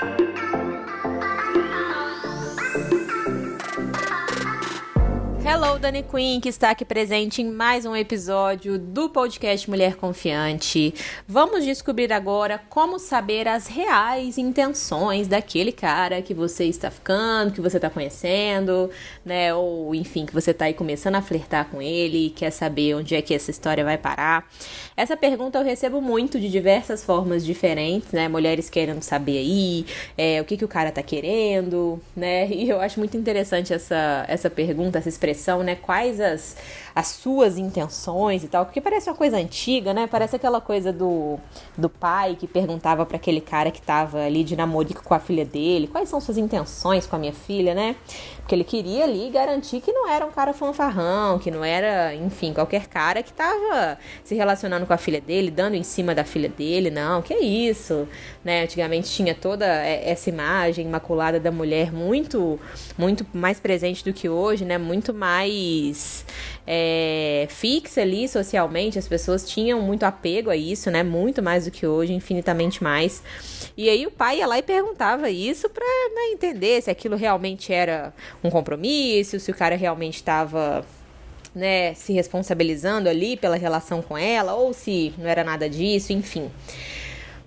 thank you Hello, Dani Queen, que está aqui presente em mais um episódio do podcast Mulher Confiante. Vamos descobrir agora como saber as reais intenções daquele cara que você está ficando, que você está conhecendo, né? Ou enfim, que você está aí começando a flertar com ele e quer saber onde é que essa história vai parar. Essa pergunta eu recebo muito de diversas formas diferentes, né? Mulheres querendo saber aí é, o que, que o cara tá querendo, né? E eu acho muito interessante essa, essa pergunta, essa expressão né? Quais as, as suas intenções e tal, porque parece uma coisa antiga, né? Parece aquela coisa do, do pai que perguntava para aquele cara que tava ali de namorico com a filha dele, quais são suas intenções com a minha filha, né? Porque ele queria ali garantir que não era um cara fanfarrão, que não era, enfim, qualquer cara que tava se relacionando com a filha dele, dando em cima da filha dele, não, que é isso, né? Antigamente tinha toda essa imagem imaculada da mulher muito, muito mais presente do que hoje, né? Muito mais é, fixa ali socialmente, as pessoas tinham muito apego a isso, né? Muito mais do que hoje, infinitamente mais. E aí o pai ia lá e perguntava isso pra né, entender se aquilo realmente era um compromisso, se o cara realmente estava né, se responsabilizando ali pela relação com ela, ou se não era nada disso, enfim.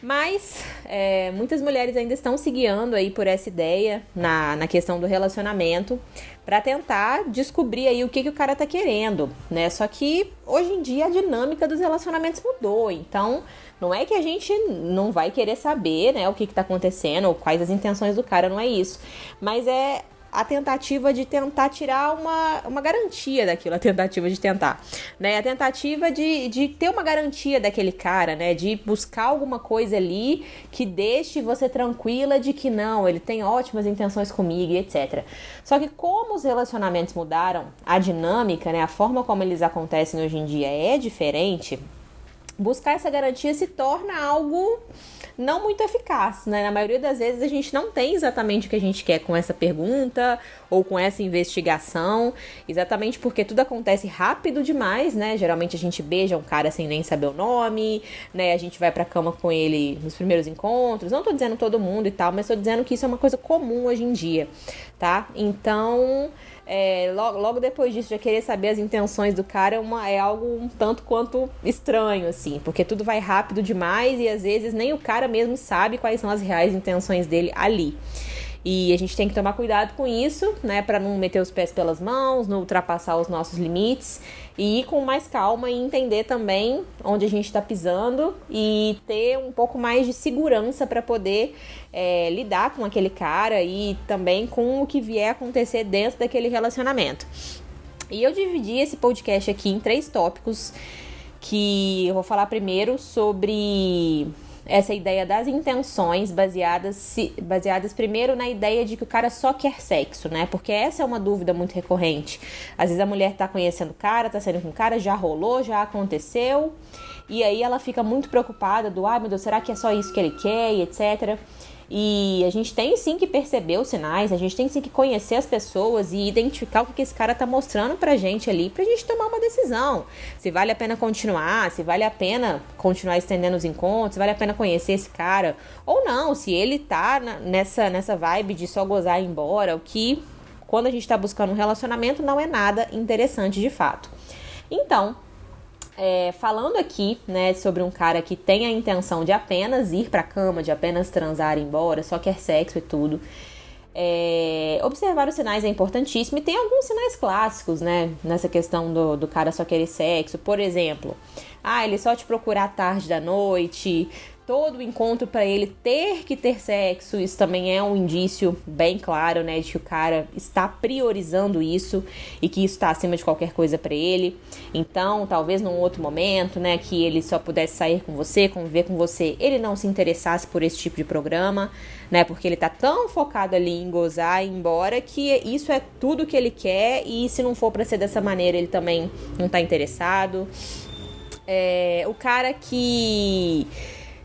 Mas é, muitas mulheres ainda estão se guiando aí por essa ideia na, na questão do relacionamento para tentar descobrir aí o que, que o cara tá querendo, né? Só que hoje em dia a dinâmica dos relacionamentos mudou, então não é que a gente não vai querer saber, né, o que, que tá acontecendo ou quais as intenções do cara, não é isso. Mas é a tentativa de tentar tirar uma, uma garantia daquilo, a tentativa de tentar, né? A tentativa de, de ter uma garantia daquele cara, né? De buscar alguma coisa ali que deixe você tranquila de que não, ele tem ótimas intenções comigo e etc. Só que como os relacionamentos mudaram, a dinâmica, né? A forma como eles acontecem hoje em dia é diferente, buscar essa garantia se torna algo não muito eficaz, né? Na maioria das vezes a gente não tem exatamente o que a gente quer com essa pergunta ou com essa investigação, exatamente porque tudo acontece rápido demais, né? Geralmente a gente beija um cara sem nem saber o nome, né? A gente vai pra cama com ele nos primeiros encontros. Não tô dizendo todo mundo e tal, mas tô dizendo que isso é uma coisa comum hoje em dia, tá? Então, é, logo, logo, depois disso, já querer saber as intenções do cara é, uma, é algo um tanto quanto estranho, assim, porque tudo vai rápido demais e às vezes nem o cara mesmo sabe quais são as reais intenções dele ali. E a gente tem que tomar cuidado com isso, né, para não meter os pés pelas mãos, não ultrapassar os nossos limites e ir com mais calma e entender também onde a gente está pisando e ter um pouco mais de segurança para poder é, lidar com aquele cara e também com o que vier acontecer dentro daquele relacionamento. E eu dividi esse podcast aqui em três tópicos que eu vou falar primeiro sobre essa ideia das intenções baseadas, baseadas primeiro na ideia de que o cara só quer sexo, né? Porque essa é uma dúvida muito recorrente. Às vezes a mulher tá conhecendo o cara, tá saindo com o cara, já rolou, já aconteceu, e aí ela fica muito preocupada do, ai ah, meu Deus, será que é só isso que ele quer e etc. E a gente tem sim que perceber os sinais, a gente tem sim que conhecer as pessoas e identificar o que esse cara tá mostrando pra gente ali, pra gente tomar uma decisão. Se vale a pena continuar, se vale a pena continuar estendendo os encontros, se vale a pena conhecer esse cara ou não, se ele tá nessa, nessa vibe de só gozar e ir embora, o que quando a gente tá buscando um relacionamento não é nada interessante de fato. Então, é, falando aqui, né, sobre um cara que tem a intenção de apenas ir pra cama, de apenas transar e ir embora, só quer sexo e tudo. É, observar os sinais é importantíssimo e tem alguns sinais clássicos, né, nessa questão do, do cara só querer sexo. Por exemplo, ah, ele só te procurar à tarde da noite, todo encontro para ele ter que ter sexo, isso também é um indício bem claro, né, de que o cara está priorizando isso e que isso está acima de qualquer coisa para ele. Então, talvez num outro momento, né, que ele só pudesse sair com você, conviver com você, ele não se interessasse por esse tipo de programa, né, porque ele tá tão focado ali em gozar embora que isso é tudo que ele quer e se não for para ser dessa maneira, ele também não tá interessado. É, o cara que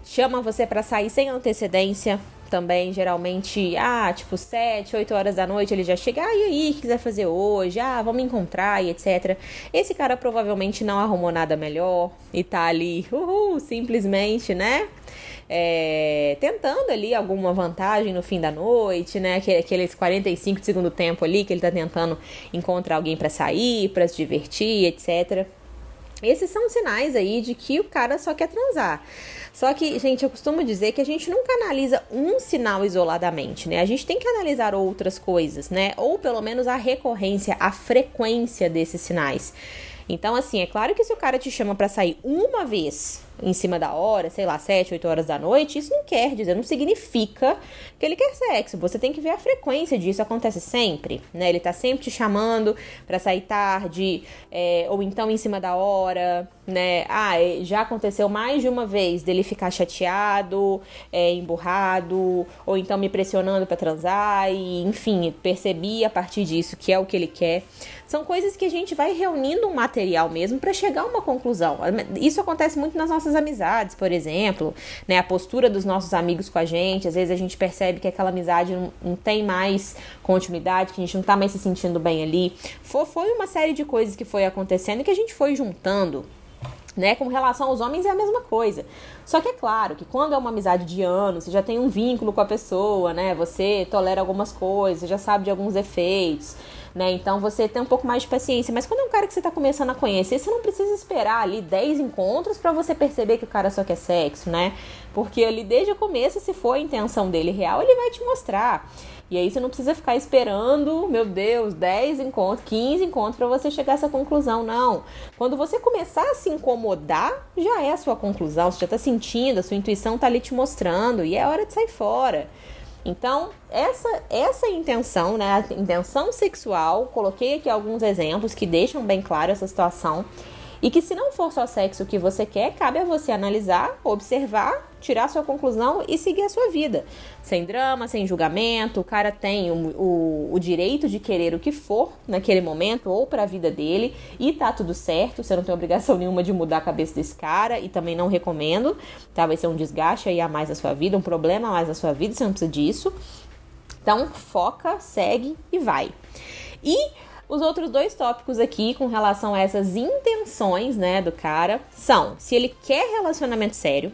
chama você para sair sem antecedência também, geralmente, ah, tipo, 7, 8 horas da noite ele já chega, ah, e aí, o que quiser fazer hoje? Ah, vamos encontrar e etc. Esse cara provavelmente não arrumou nada melhor e tá ali, uhul, simplesmente, né? é, tentando ali alguma vantagem no fim da noite, né? Aqueles 45 de segundo tempo ali que ele tá tentando encontrar alguém para sair, para se divertir, etc. Esses são sinais aí de que o cara só quer transar. Só que, gente, eu costumo dizer que a gente nunca analisa um sinal isoladamente, né? A gente tem que analisar outras coisas, né? Ou pelo menos a recorrência, a frequência desses sinais. Então, assim, é claro que se o cara te chama para sair uma vez em cima da hora, sei lá, 7, 8 horas da noite, isso não quer dizer, não significa que ele quer sexo. Você tem que ver a frequência disso, acontece sempre, né? Ele tá sempre te chamando para sair tarde, é, ou então em cima da hora, né? Ah, é, já aconteceu mais de uma vez dele ficar chateado, é, emburrado, ou então me pressionando para transar, e enfim, percebi a partir disso que é o que ele quer. São coisas que a gente vai reunindo um material mesmo para chegar a uma conclusão. Isso acontece muito nas nossas amizades, por exemplo, né? A postura dos nossos amigos com a gente, às vezes a gente percebe que aquela amizade não, não tem mais continuidade, que a gente não tá mais se sentindo bem ali. Foi, foi uma série de coisas que foi acontecendo e que a gente foi juntando né? Com relação aos homens é a mesma coisa. Só que é claro que quando é uma amizade de anos, você já tem um vínculo com a pessoa, né? Você tolera algumas coisas, já sabe de alguns efeitos, né? Então você tem um pouco mais de paciência. Mas quando é um cara que você tá começando a conhecer, você não precisa esperar ali 10 encontros para você perceber que o cara só quer sexo, né? Porque ali desde o começo, se for a intenção dele real, ele vai te mostrar. E aí você não precisa ficar esperando, meu Deus, 10 encontros, 15 encontros para você chegar a essa conclusão, não. Quando você começar a se incomodar, já é a sua conclusão, você já tá sentindo, a sua intuição tá ali te mostrando e é hora de sair fora. Então, essa essa intenção, né, a intenção sexual, coloquei aqui alguns exemplos que deixam bem claro essa situação e que se não for só sexo que você quer, cabe a você analisar, observar, tirar sua conclusão e seguir a sua vida. Sem drama, sem julgamento, o cara tem o, o, o direito de querer o que for naquele momento ou para a vida dele e tá tudo certo, você não tem obrigação nenhuma de mudar a cabeça desse cara e também não recomendo, tá? Vai ser um desgaste aí a mais na sua vida, um problema a mais na sua vida, você não precisa disso. Então, foca, segue e vai. E os outros dois tópicos aqui com relação a essas intenções, né, do cara são se ele quer relacionamento sério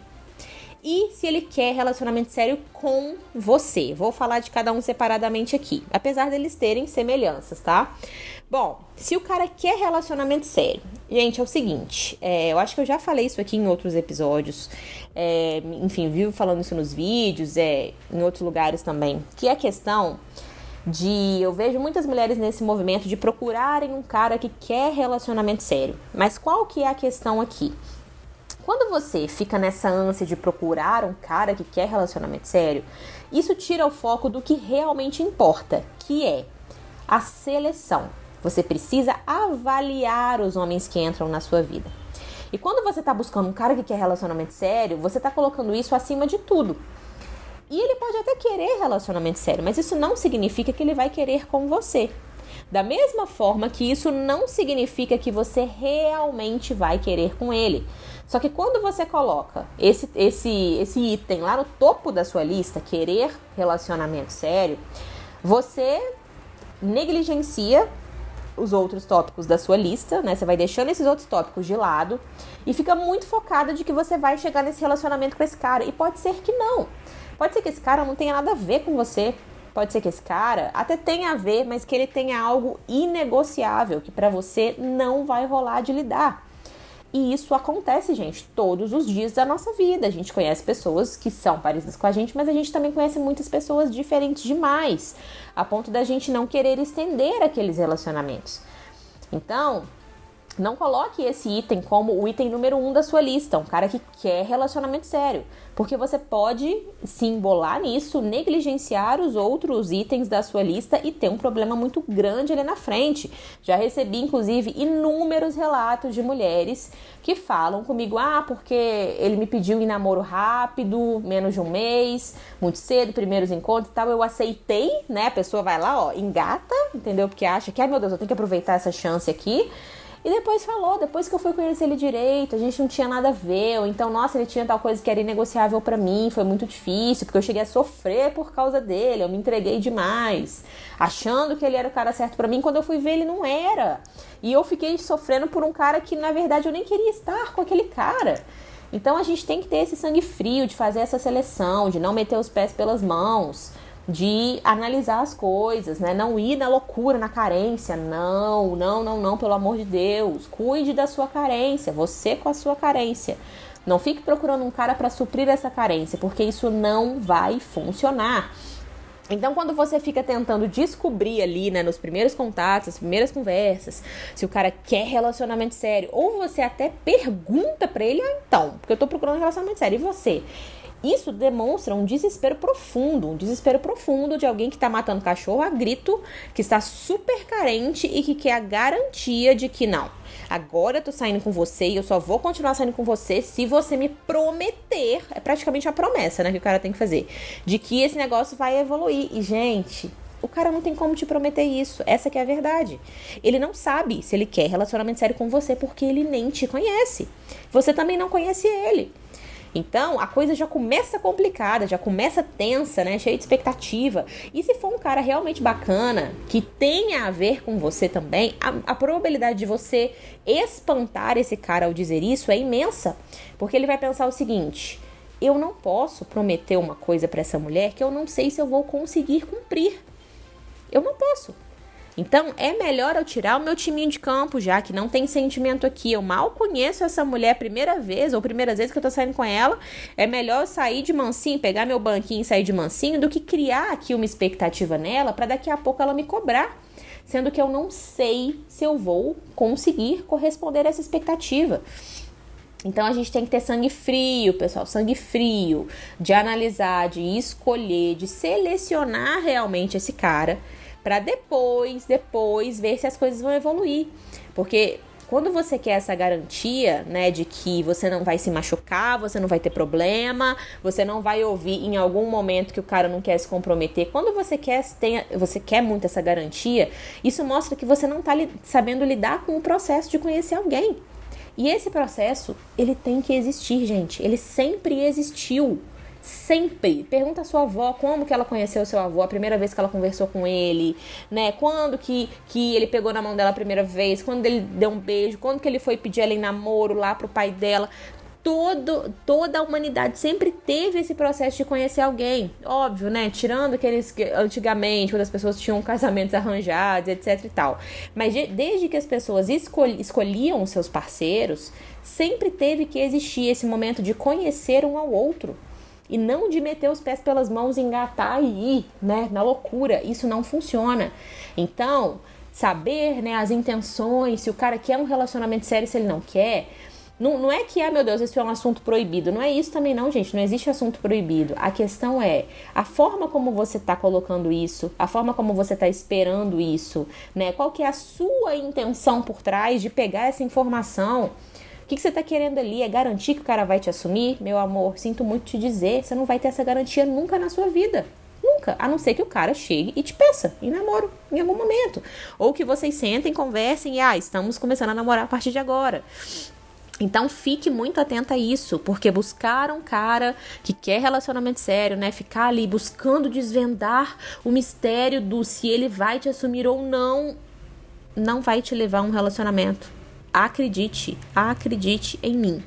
e se ele quer relacionamento sério com você. Vou falar de cada um separadamente aqui, apesar deles terem semelhanças, tá? Bom, se o cara quer relacionamento sério, gente, é o seguinte, é, eu acho que eu já falei isso aqui em outros episódios, é, enfim, vivo falando isso nos vídeos, é, em outros lugares também, que a questão de eu vejo muitas mulheres nesse movimento de procurarem um cara que quer relacionamento sério. Mas qual que é a questão aqui? Quando você fica nessa ânsia de procurar um cara que quer relacionamento sério, isso tira o foco do que realmente importa, que é a seleção. Você precisa avaliar os homens que entram na sua vida. E quando você está buscando um cara que quer relacionamento sério, você está colocando isso acima de tudo. E ele pode até querer relacionamento sério, mas isso não significa que ele vai querer com você. Da mesma forma que isso não significa que você realmente vai querer com ele. Só que quando você coloca esse, esse, esse item lá no topo da sua lista, querer relacionamento sério, você negligencia os outros tópicos da sua lista, né? Você vai deixando esses outros tópicos de lado e fica muito focada de que você vai chegar nesse relacionamento com esse cara. E pode ser que não. Pode ser que esse cara não tenha nada a ver com você. Pode ser que esse cara até tenha a ver, mas que ele tenha algo inegociável que para você não vai rolar de lidar. E isso acontece, gente, todos os dias da nossa vida. A gente conhece pessoas que são parecidas com a gente, mas a gente também conhece muitas pessoas diferentes demais, a ponto da gente não querer estender aqueles relacionamentos. Então, não coloque esse item como o item número um da sua lista, um cara que quer relacionamento sério, porque você pode se embolar nisso, negligenciar os outros itens da sua lista e ter um problema muito grande ali na frente. Já recebi, inclusive, inúmeros relatos de mulheres que falam comigo: ah, porque ele me pediu em namoro rápido, menos de um mês, muito cedo, primeiros encontros e tal. Eu aceitei, né? A pessoa vai lá, ó, engata, entendeu? Porque acha que, ai meu Deus, eu tenho que aproveitar essa chance aqui. E depois falou, depois que eu fui conhecer ele direito, a gente não tinha nada a ver, ou então, nossa, ele tinha tal coisa que era inegociável para mim, foi muito difícil, porque eu cheguei a sofrer por causa dele, eu me entreguei demais, achando que ele era o cara certo para mim, quando eu fui ver ele não era. E eu fiquei sofrendo por um cara que na verdade eu nem queria estar com aquele cara. Então a gente tem que ter esse sangue frio de fazer essa seleção, de não meter os pés pelas mãos, de analisar as coisas, né? Não ir na loucura, na carência. Não, não, não, não, pelo amor de Deus. Cuide da sua carência, você com a sua carência. Não fique procurando um cara para suprir essa carência, porque isso não vai funcionar. Então, quando você fica tentando descobrir ali, né, nos primeiros contatos, nas primeiras conversas, se o cara quer relacionamento sério, ou você até pergunta para ele, ah, então, porque eu tô procurando um relacionamento sério, e você? Isso demonstra um desespero profundo, um desespero profundo de alguém que está matando cachorro a grito, que está super carente e que quer a garantia de que não. Agora eu tô saindo com você e eu só vou continuar saindo com você se você me prometer. É praticamente a promessa, né, que o cara tem que fazer. De que esse negócio vai evoluir. E, gente, o cara não tem como te prometer isso. Essa que é a verdade. Ele não sabe se ele quer relacionamento sério com você porque ele nem te conhece. Você também não conhece ele. Então a coisa já começa complicada, já começa tensa, né? Cheia de expectativa. E se for um cara realmente bacana, que tenha a ver com você também, a, a probabilidade de você espantar esse cara ao dizer isso é imensa. Porque ele vai pensar o seguinte: eu não posso prometer uma coisa para essa mulher que eu não sei se eu vou conseguir cumprir. Eu não posso. Então é melhor eu tirar o meu timinho de campo, já que não tem sentimento aqui. Eu mal conheço essa mulher primeira vez, ou primeira vez que eu tô saindo com ela. É melhor eu sair de mansinho, pegar meu banquinho e sair de mansinho, do que criar aqui uma expectativa nela para daqui a pouco ela me cobrar. Sendo que eu não sei se eu vou conseguir corresponder a essa expectativa. Então a gente tem que ter sangue frio, pessoal, sangue frio, de analisar, de escolher, de selecionar realmente esse cara para depois, depois ver se as coisas vão evoluir. Porque quando você quer essa garantia, né, de que você não vai se machucar, você não vai ter problema, você não vai ouvir em algum momento que o cara não quer se comprometer. Quando você quer, tem, você quer muito essa garantia, isso mostra que você não está li, sabendo lidar com o processo de conhecer alguém. E esse processo, ele tem que existir, gente. Ele sempre existiu. Sempre. Pergunta a sua avó como que ela conheceu seu avô, a primeira vez que ela conversou com ele, né? Quando que, que ele pegou na mão dela a primeira vez, quando ele deu um beijo, quando que ele foi pedir ela em namoro lá pro pai dela. Todo, toda a humanidade sempre teve esse processo de conhecer alguém. Óbvio, né? Tirando aqueles que antigamente, quando as pessoas tinham casamentos arranjados, etc e tal. Mas de, desde que as pessoas escol, escolhiam os seus parceiros, sempre teve que existir esse momento de conhecer um ao outro e não de meter os pés pelas mãos, engatar e ir, né, na loucura. Isso não funciona. Então, saber, né, as intenções, se o cara quer um relacionamento sério, se ele não quer, não, não é que, ah, meu Deus, esse é um assunto proibido. Não é isso também, não, gente. Não existe assunto proibido. A questão é a forma como você está colocando isso, a forma como você está esperando isso, né? Qual que é a sua intenção por trás de pegar essa informação que, que você está querendo ali? É garantir que o cara vai te assumir? Meu amor, sinto muito te dizer, você não vai ter essa garantia nunca na sua vida. Nunca, a não ser que o cara chegue e te peça em namoro em algum momento. Ou que vocês sentem, conversem e, ah, estamos começando a namorar a partir de agora. Então fique muito atenta a isso, porque buscar um cara que quer relacionamento sério, né? Ficar ali buscando desvendar o mistério do se ele vai te assumir ou não, não vai te levar a um relacionamento. Acredite, acredite em mim.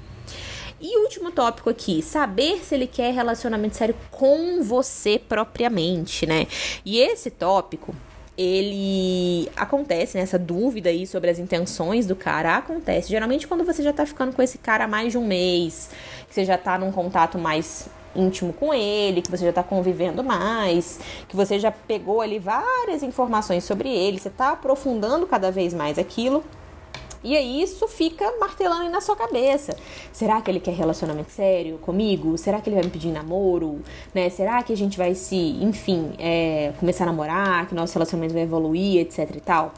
E último tópico aqui, saber se ele quer relacionamento sério com você propriamente, né? E esse tópico, ele acontece, né? Essa dúvida aí sobre as intenções do cara acontece geralmente quando você já tá ficando com esse cara há mais de um mês, que você já tá num contato mais íntimo com ele, que você já tá convivendo mais, que você já pegou ali várias informações sobre ele, você tá aprofundando cada vez mais aquilo. E aí isso fica martelando aí na sua cabeça. Será que ele quer relacionamento sério comigo? Será que ele vai me pedir namoro? Né? Será que a gente vai se, enfim, é, começar a namorar, que nosso relacionamento vai evoluir, etc e tal?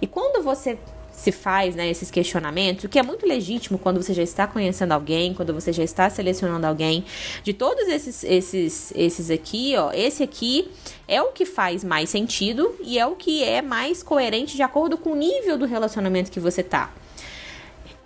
E quando você se faz né, esses questionamentos, o que é muito legítimo quando você já está conhecendo alguém, quando você já está selecionando alguém. De todos esses, esses, esses aqui, ó, esse aqui é o que faz mais sentido e é o que é mais coerente de acordo com o nível do relacionamento que você tá.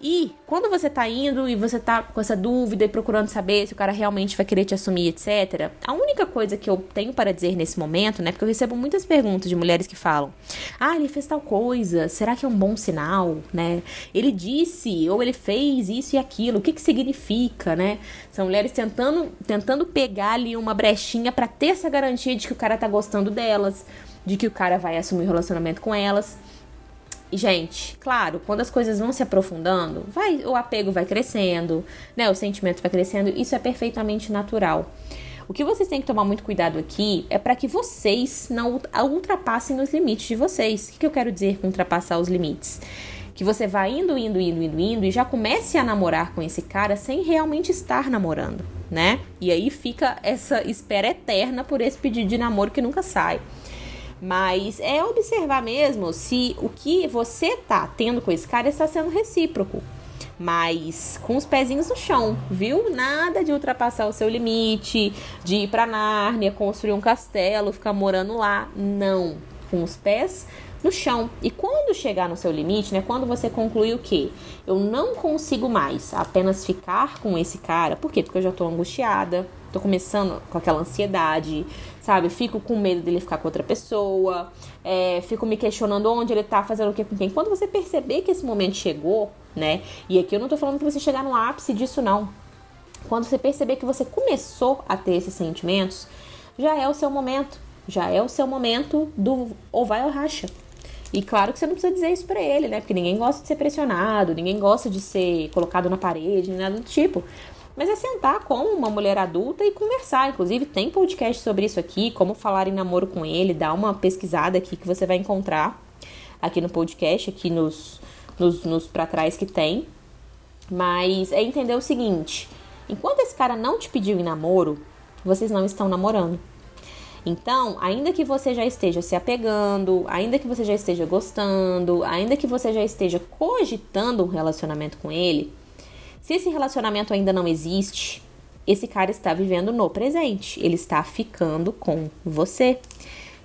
E quando você tá indo e você tá com essa dúvida e procurando saber se o cara realmente vai querer te assumir, etc., a única coisa que eu tenho para dizer nesse momento, né? Porque eu recebo muitas perguntas de mulheres que falam: Ah, ele fez tal coisa, será que é um bom sinal, né? Ele disse ou ele fez isso e aquilo, o que que significa, né? São mulheres tentando, tentando pegar ali uma brechinha para ter essa garantia de que o cara tá gostando delas, de que o cara vai assumir o um relacionamento com elas. Gente, claro, quando as coisas vão se aprofundando, vai, o apego vai crescendo, né? O sentimento vai crescendo, isso é perfeitamente natural. O que vocês têm que tomar muito cuidado aqui é para que vocês não ultrapassem os limites de vocês. O que eu quero dizer com ultrapassar os limites? Que você vai indo, indo, indo, indo, indo e já comece a namorar com esse cara sem realmente estar namorando, né? E aí fica essa espera eterna por esse pedido de namoro que nunca sai. Mas é observar mesmo se o que você tá tendo com esse cara está sendo recíproco. Mas com os pezinhos no chão, viu? Nada de ultrapassar o seu limite, de ir pra Nárnia, construir um castelo, ficar morando lá. Não. Com os pés no chão. E quando chegar no seu limite, né? Quando você concluir o quê? Eu não consigo mais apenas ficar com esse cara. Por quê? Porque eu já tô angustiada, tô começando com aquela ansiedade, sabe? Fico com medo dele ficar com outra pessoa, é, fico me questionando onde ele tá, fazendo o que com quem. Quando você perceber que esse momento chegou, né? E aqui eu não tô falando que você chegar no ápice disso, não. Quando você perceber que você começou a ter esses sentimentos, já é o seu momento. Já é o seu momento do ou vai ou racha. E claro que você não precisa dizer isso pra ele, né? Porque ninguém gosta de ser pressionado, ninguém gosta de ser colocado na parede, nada do tipo. Mas é sentar com uma mulher adulta e conversar. Inclusive, tem podcast sobre isso aqui, como falar em namoro com ele. Dá uma pesquisada aqui que você vai encontrar aqui no podcast, aqui nos, nos, nos pra trás que tem. Mas é entender o seguinte: enquanto esse cara não te pediu em namoro, vocês não estão namorando. Então, ainda que você já esteja se apegando, ainda que você já esteja gostando, ainda que você já esteja cogitando um relacionamento com ele, se esse relacionamento ainda não existe, esse cara está vivendo no presente, ele está ficando com você.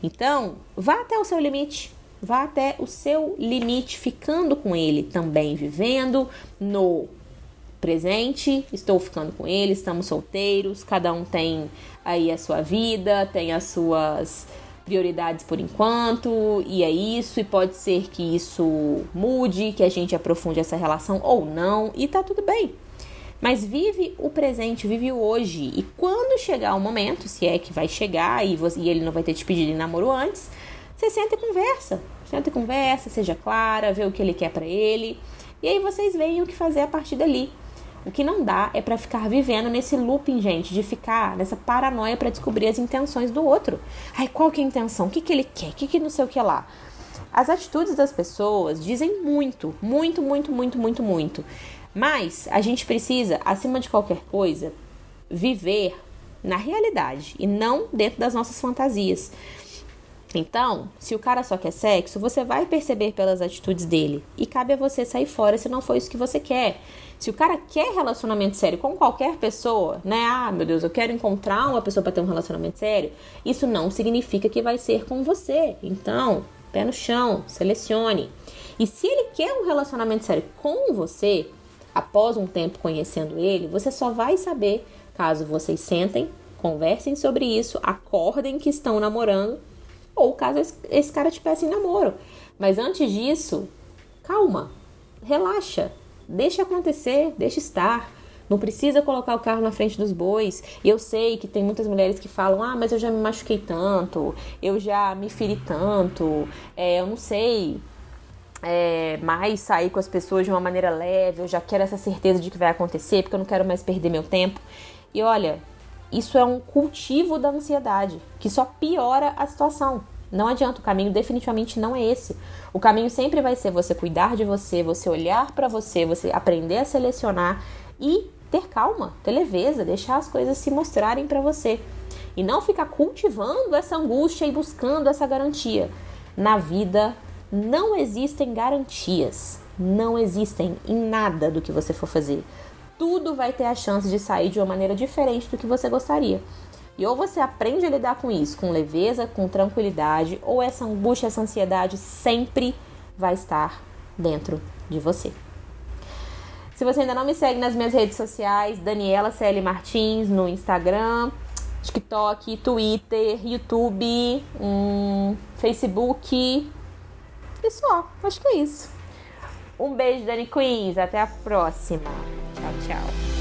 Então, vá até o seu limite, vá até o seu limite ficando com ele também, vivendo no presente, estou ficando com ele, estamos solteiros, cada um tem aí a sua vida, tem as suas prioridades por enquanto, e é isso, e pode ser que isso mude, que a gente aprofunde essa relação ou não, e tá tudo bem. Mas vive o presente, vive o hoje. E quando chegar o momento, se é que vai chegar e, você, e ele não vai ter te pedido em namoro antes, você senta e conversa. Senta e conversa, seja clara, vê o que ele quer para ele. E aí vocês veem o que fazer a partir dali. O que não dá é para ficar vivendo nesse looping, gente, de ficar nessa paranoia para descobrir as intenções do outro. Ai, qual que é a intenção? O que, que ele quer? O que, que não sei o que lá? As atitudes das pessoas dizem muito, muito, muito, muito, muito, muito. Mas a gente precisa, acima de qualquer coisa, viver na realidade e não dentro das nossas fantasias. Então, se o cara só quer sexo, você vai perceber pelas atitudes dele. E cabe a você sair fora se não for isso que você quer. Se o cara quer relacionamento sério com qualquer pessoa, né? Ah, meu Deus, eu quero encontrar uma pessoa para ter um relacionamento sério. Isso não significa que vai ser com você. Então, pé no chão, selecione. E se ele quer um relacionamento sério com você, após um tempo conhecendo ele, você só vai saber caso vocês sentem, conversem sobre isso, acordem que estão namorando ou caso esse cara te peça em namoro. Mas antes disso, calma, relaxa, deixa acontecer, deixa estar. Não precisa colocar o carro na frente dos bois. E eu sei que tem muitas mulheres que falam: ah, mas eu já me machuquei tanto, eu já me feri tanto, é, eu não sei é, mais sair com as pessoas de uma maneira leve, eu já quero essa certeza de que vai acontecer, porque eu não quero mais perder meu tempo. E olha, isso é um cultivo da ansiedade, que só piora a situação. Não adianta, o caminho definitivamente não é esse. O caminho sempre vai ser você cuidar de você, você olhar para você, você aprender a selecionar e ter calma, ter leveza, deixar as coisas se mostrarem para você. E não ficar cultivando essa angústia e buscando essa garantia. Na vida não existem garantias. Não existem em nada do que você for fazer tudo vai ter a chance de sair de uma maneira diferente do que você gostaria. E ou você aprende a lidar com isso com leveza, com tranquilidade, ou essa angústia, essa ansiedade sempre vai estar dentro de você. Se você ainda não me segue nas minhas redes sociais, Daniela CL Martins no Instagram, TikTok, Twitter, YouTube, hum, Facebook. E só, acho que é isso. Um beijo, Dani Queens. Até a próxima. Tchau, tchau.